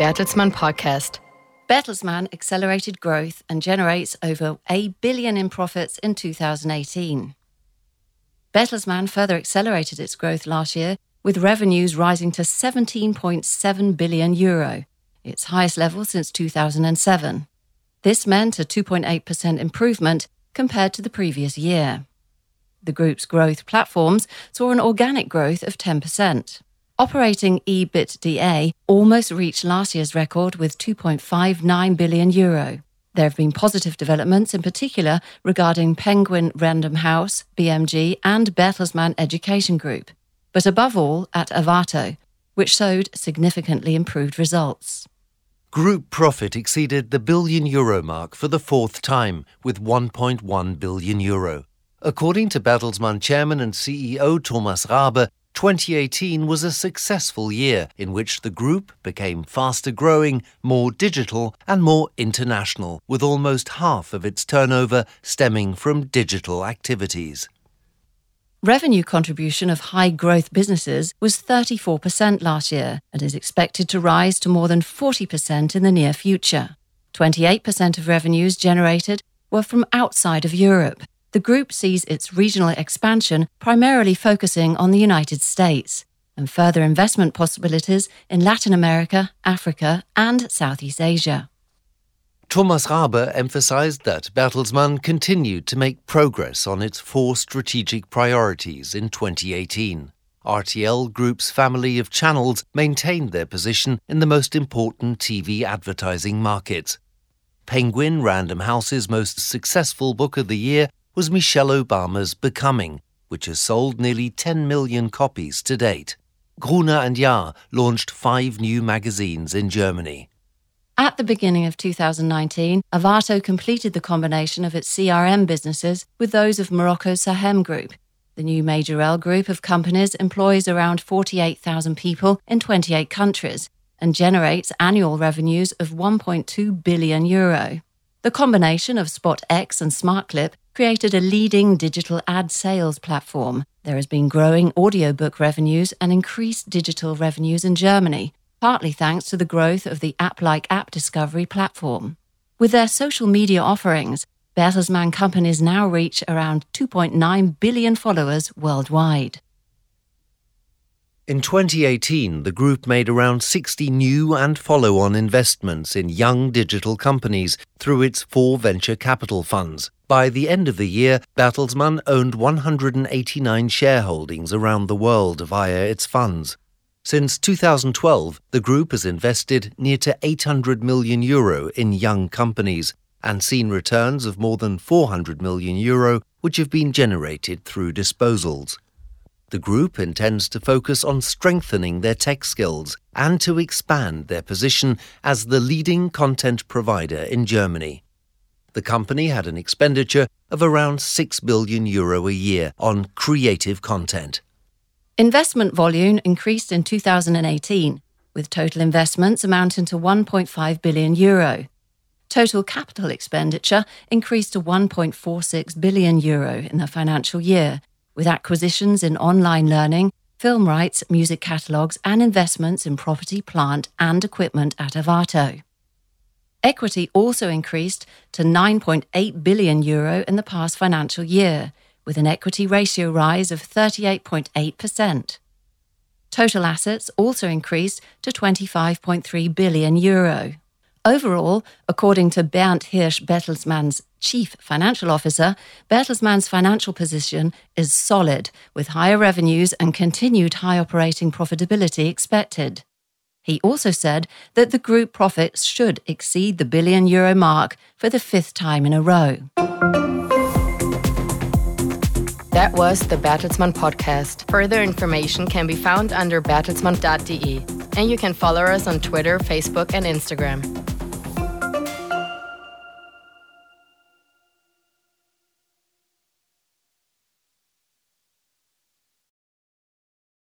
Bertelsmann podcast. Bertelsmann accelerated growth and generates over a billion in profits in 2018. Bertelsmann further accelerated its growth last year with revenues rising to 17.7 billion euro, its highest level since 2007. This meant a 2.8% improvement compared to the previous year. The group's growth platforms saw an organic growth of 10%. Operating EBITDA almost reached last year's record with 2.59 billion euro. There have been positive developments, in particular regarding Penguin Random House, BMG, and Bertelsmann Education Group, but above all at Arvato, which showed significantly improved results. Group profit exceeded the billion euro mark for the fourth time, with 1.1 billion euro. According to Bertelsmann chairman and CEO Thomas Rabe, 2018 was a successful year in which the group became faster growing, more digital, and more international, with almost half of its turnover stemming from digital activities. Revenue contribution of high growth businesses was 34% last year and is expected to rise to more than 40% in the near future. 28% of revenues generated were from outside of Europe, the group sees its regional expansion primarily focusing on the United States and further investment possibilities in Latin America, Africa, and Southeast Asia. Thomas Rabe emphasized that Bertelsmann continued to make progress on its four strategic priorities in 2018. RTL Group's family of channels maintained their position in the most important TV advertising markets. Penguin Random House's most successful book of the year was Michelle Obama's Becoming, which has sold nearly 10 million copies to date. Gruner and Jahr launched five new magazines in Germany. At the beginning of 2019, Arvato completed the combination of its CRM businesses with those of Morocco Saham Group. The new Majorel group of companies employs around 48,000 people in 28 countries and generates annual revenues of 1.2 billion euro. The combination of SpotX and SmartClip created a leading digital ad sales platform. There has been growing audiobook revenues and increased digital revenues in Germany, partly thanks to the growth of the app like app discovery platform. With their social media offerings, Bertelsmann companies now reach around 2.9 billion followers worldwide. In 2018, the group made around 60 new and follow on investments in young digital companies through its four venture capital funds. By the end of the year, Bertelsmann owned 189 shareholdings around the world via its funds. Since 2012, the group has invested near to 800 million euro in young companies and seen returns of more than 400 million euro, which have been generated through disposals. The group intends to focus on strengthening their tech skills and to expand their position as the leading content provider in Germany. The company had an expenditure of around 6 billion euro a year on creative content. Investment volume increased in 2018, with total investments amounting to 1.5 billion euro. Total capital expenditure increased to 1.46 billion euro in the financial year, with acquisitions in online learning, film rights, music catalogues, and investments in property, plant, and equipment at Arvato. Equity also increased to 9.8 billion euro in the past financial year, with an equity ratio rise of 38.8%. Total assets also increased to 25.3 billion euro. Overall, according to Bernd Hirsch Bertelsmann's chief financial officer, Bertelsmann's financial position is solid, with higher revenues and continued high operating profitability expected. He also said that the group profits should exceed the billion euro mark for the fifth time in a row. That was the Bertelsmann podcast. Further information can be found under bertelsmann.de, and you can follow us on Twitter, Facebook, and Instagram.